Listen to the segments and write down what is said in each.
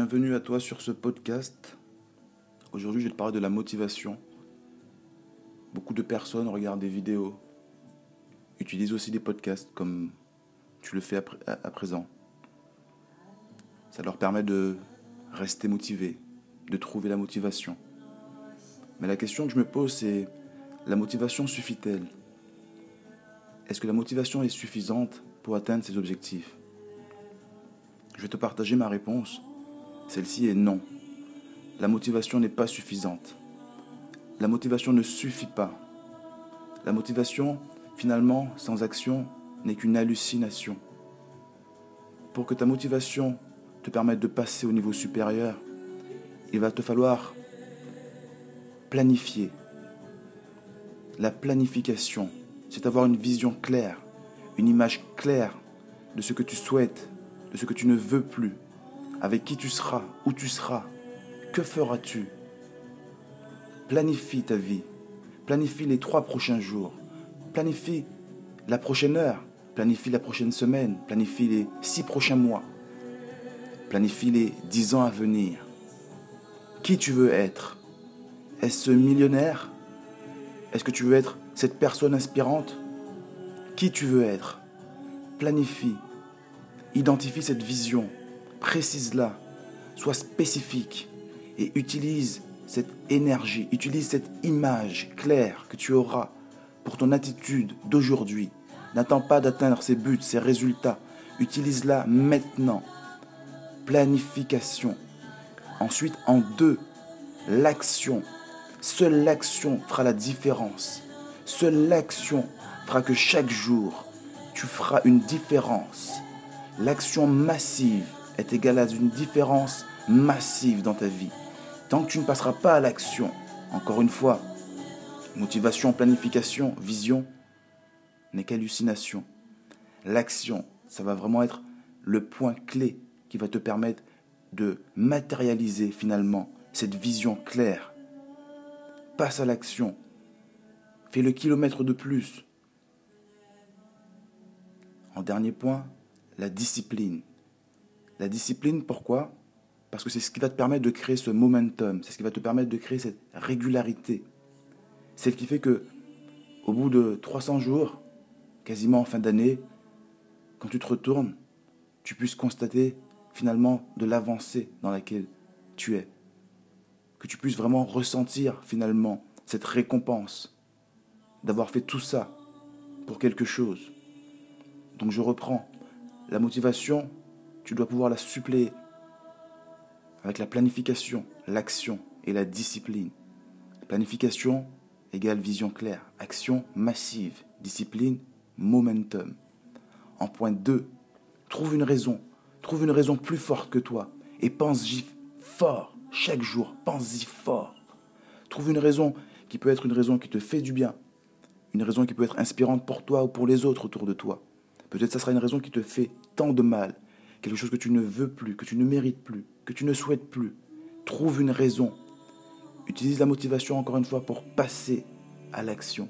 Bienvenue à toi sur ce podcast. Aujourd'hui, je vais te parler de la motivation. Beaucoup de personnes regardent des vidéos, utilisent aussi des podcasts comme tu le fais à, présent. Ça leur permet de rester motivés, de trouver la motivation. Mais la question que je me pose, c'est la motivation suffit-elle? Est-ce que la motivation est suffisante pour atteindre ses objectifs? Je vais te partager ma réponse. Celle-ci est non. La motivation n'est pas suffisante. La motivation ne suffit pas. La motivation, finalement, sans action, n'est qu'une hallucination. Pour que ta motivation te permette de passer au niveau supérieur, il va te falloir planifier. La planification, c'est avoir une vision claire, une image claire de ce que tu souhaites, de ce que tu ne veux plus, avec qui tu seras, où tu seras, que feras-tu? Planifie ta vie, planifie les trois prochains jours, planifie la prochaine heure, planifie la prochaine semaine, planifie les six prochains mois, planifie les dix ans à venir. Qui tu veux être? Est-ce millionnaire? Est-ce que tu veux être cette personne inspirante? Qui tu veux être? Planifie. Identifie cette vision. Précise-la. Sois spécifique. Et utilise cette énergie, utilise cette image claire que tu auras pour ton attitude d'aujourd'hui. N'attends pas d'atteindre ces buts, ces résultats. Utilise-la maintenant. Planification. Ensuite, en deux, l'action. Seule l'action fera la différence. Seule l'action fera que chaque jour, tu feras une différence. L'action massive est égale à une différence massive dans ta vie. Tant que tu ne passeras pas à l'action, encore une fois, motivation, planification, vision, n'est qu'hallucination. L'action, ça va vraiment être le point clé qui va te permettre de matérialiser finalement cette vision claire passe à l'action. Fais le kilomètre de plus. En dernier point, la discipline. La discipline, pourquoi? Parce que c'est ce qui va te permettre de créer ce momentum, c'est ce qui va te permettre de créer cette régularité. C'est ce qui fait que, au bout de 300 jours, quasiment en fin d'année, quand tu te retournes, tu puisses constater finalement de l'avancée dans laquelle tu es que tu puisses vraiment ressentir finalement cette récompense d'avoir fait tout ça pour quelque chose. Donc je reprends. La motivation, tu dois pouvoir la suppléer avec la planification, l'action et la discipline. Planification égale vision claire, action massive, discipline, momentum. En point 2, trouve une raison, trouve une raison plus forte que toi et pense-y fort chaque jour, pense-y fort. Trouve une raison qui peut être une raison qui te fait du bien, une raison qui peut être inspirante pour toi ou pour les autres autour de toi. Peut-être ça sera une raison qui te fait tant de mal, quelque chose que tu ne veux plus, que tu ne mérites plus, que tu ne souhaites plus. Trouve une raison. Utilise la motivation encore une fois pour passer à l'action,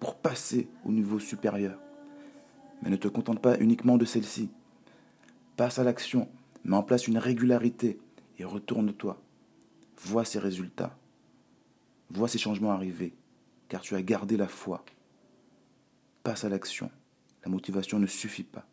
pour passer au niveau supérieur. Mais ne te contente pas uniquement de celle-ci. Passe à l'action, mets en place une régularité, et retourne-toi. Vois ces résultats. Vois ces changements arriver, car tu as gardé la foi. Passe à l'action. La motivation ne suffit pas.